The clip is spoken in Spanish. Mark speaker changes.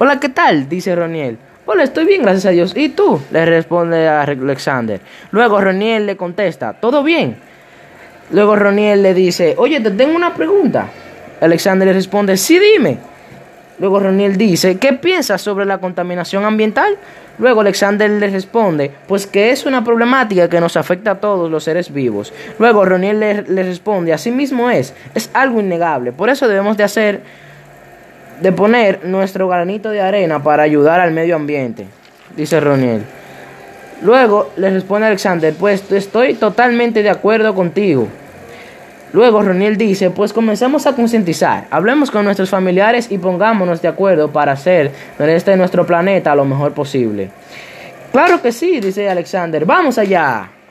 Speaker 1: Hola, ¿qué tal? dice Roniel. Hola, estoy bien, gracias a Dios. ¿Y tú? le responde a Alexander. Luego Roniel le contesta, ¿todo bien? Luego Roniel le dice, oye, te tengo una pregunta. Alexander le responde, sí, dime. Luego Roniel dice, ¿qué piensas sobre la contaminación ambiental? Luego Alexander le responde, pues que es una problemática que nos afecta a todos los seres vivos. Luego Roniel le, le responde, así mismo es, es algo innegable, por eso debemos de hacer, de poner nuestro granito de arena para ayudar al medio ambiente, dice Roniel. Luego le responde Alexander, pues estoy totalmente de acuerdo contigo. Luego Roniel dice, pues comenzamos a concientizar, hablemos con nuestros familiares y pongámonos de acuerdo para hacer de este nuestro planeta lo mejor posible. Claro que sí, dice Alexander, vamos allá.